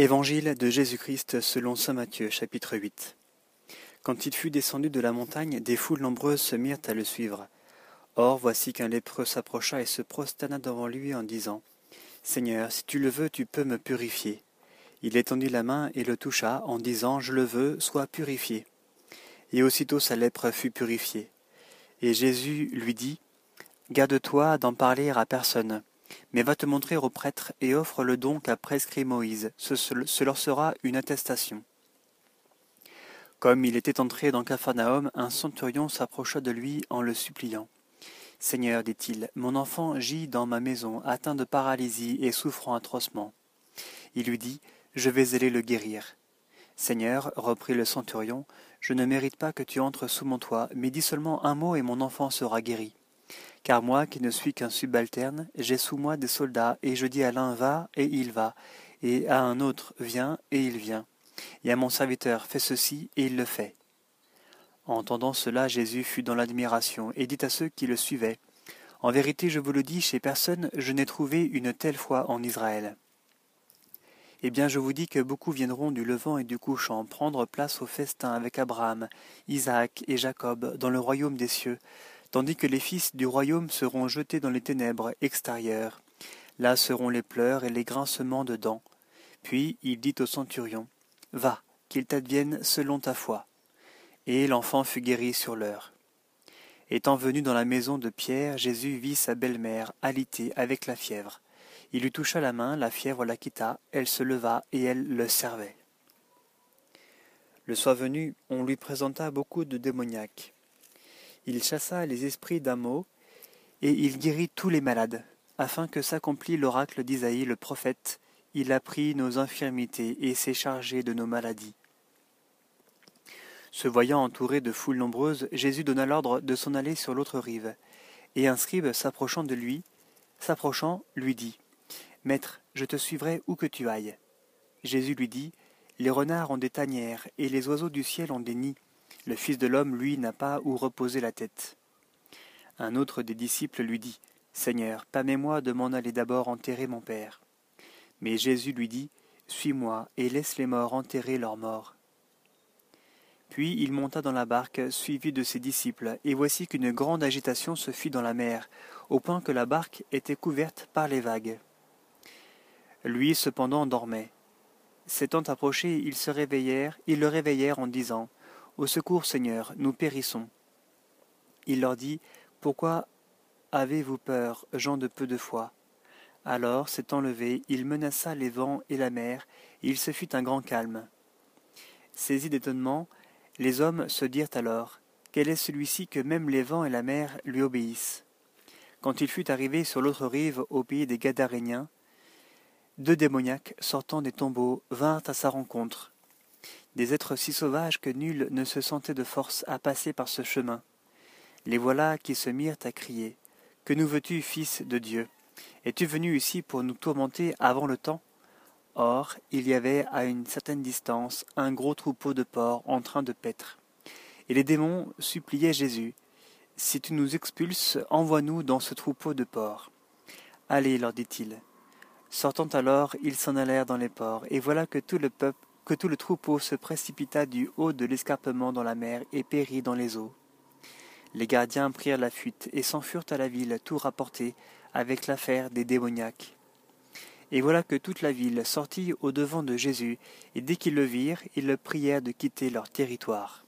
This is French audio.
Évangile de Jésus-Christ selon saint Matthieu chapitre 8 Quand il fut descendu de la montagne, des foules nombreuses se mirent à le suivre. Or voici qu'un lépreux s'approcha et se prosterna devant lui en disant Seigneur, si tu le veux, tu peux me purifier. Il étendit la main et le toucha en disant Je le veux, sois purifié. Et aussitôt sa lèpre fut purifiée. Et Jésus lui dit Garde-toi d'en parler à personne mais va te montrer aux prêtres et offre le don qu'a prescrit Moïse, ce, leur sera une attestation. Comme il était entré dans Capharnaüm, un centurion s'approcha de lui en le suppliant. Seigneur, dit-il, mon enfant gît dans ma maison, atteint de paralysie et souffrant atrocement. Il lui dit, Je vais aller le guérir. Seigneur, reprit le centurion, je ne mérite pas que tu entres sous mon toit, mais dis seulement un mot et mon enfant sera guéri. Car moi, qui ne suis qu'un subalterne, j'ai sous moi des soldats, et je dis à l'un va, et il va, et à un autre viens, et il vient, et à mon serviteur fais ceci, et il le fait. Entendant cela, Jésus fut dans l'admiration, et dit à ceux qui le suivaient, En vérité, je vous le dis, chez personne je n'ai trouvé une telle foi en Israël. Eh bien, je vous dis que beaucoup viendront du levant et du couchant prendre place au festin avec Abraham, Isaac et Jacob dans le royaume des cieux, tandis que les fils du royaume seront jetés dans les ténèbres extérieures. Là seront les pleurs et les grincements de dents. Puis il dit au centurion, Va, qu'il t'advienne selon ta foi. Et l'enfant fut guéri sur l'heure. Étant venu dans la maison de Pierre, Jésus vit sa belle-mère alitée avec la fièvre. Il lui toucha la main, la fièvre la quitta, elle se leva et elle le servait. Le soir venu, on lui présenta beaucoup de démoniaques il chassa les esprits d'un et il guérit tous les malades, afin que s'accomplît l'oracle d'Isaïe le prophète, il a pris nos infirmités et s'est chargé de nos maladies. Se voyant entouré de foules nombreuses, Jésus donna l'ordre de s'en aller sur l'autre rive, et un scribe s'approchant de lui, s'approchant, lui dit Maître, je te suivrai où que tu ailles. Jésus lui dit Les renards ont des tanières, et les oiseaux du ciel ont des nids, le Fils de l'homme, lui, n'a pas où reposer la tête. Un autre des disciples lui dit Seigneur, permets-moi de m'en aller d'abord enterrer mon Père. Mais Jésus lui dit Suis-moi et laisse les morts enterrer leurs morts. Puis il monta dans la barque, suivi de ses disciples, et voici qu'une grande agitation se fit dans la mer, au point que la barque était couverte par les vagues. Lui cependant dormait. S'étant approchés, ils se réveillèrent, ils le réveillèrent en disant au secours, Seigneur, nous périssons. Il leur dit Pourquoi avez-vous peur, gens de peu de foi? Alors, s'étant levé, il menaça les vents et la mer, et il se fit un grand calme. Saisis d'étonnement, les hommes se dirent alors Quel est celui-ci que même les vents et la mer lui obéissent? Quand il fut arrivé sur l'autre rive, au pays des Gadaréniens, deux démoniaques sortant des tombeaux vinrent à sa rencontre des êtres si sauvages que nul ne se sentait de force à passer par ce chemin. Les voilà qui se mirent à crier. Que nous veux-tu, fils de Dieu? Es-tu venu ici pour nous tourmenter avant le temps? Or, il y avait à une certaine distance un gros troupeau de porcs en train de paître. Et les démons suppliaient Jésus. Si tu nous expulses, envoie-nous dans ce troupeau de porcs. Allez, leur dit-il. Sortant alors, ils s'en allèrent dans les ports, et voilà que tout le peuple que tout le troupeau se précipita du haut de l'escarpement dans la mer et périt dans les eaux. Les gardiens prirent la fuite et s'enfurent à la ville tout rapporté avec l'affaire des démoniaques. Et voilà que toute la ville sortit au devant de Jésus, et dès qu'ils le virent, ils le prièrent de quitter leur territoire.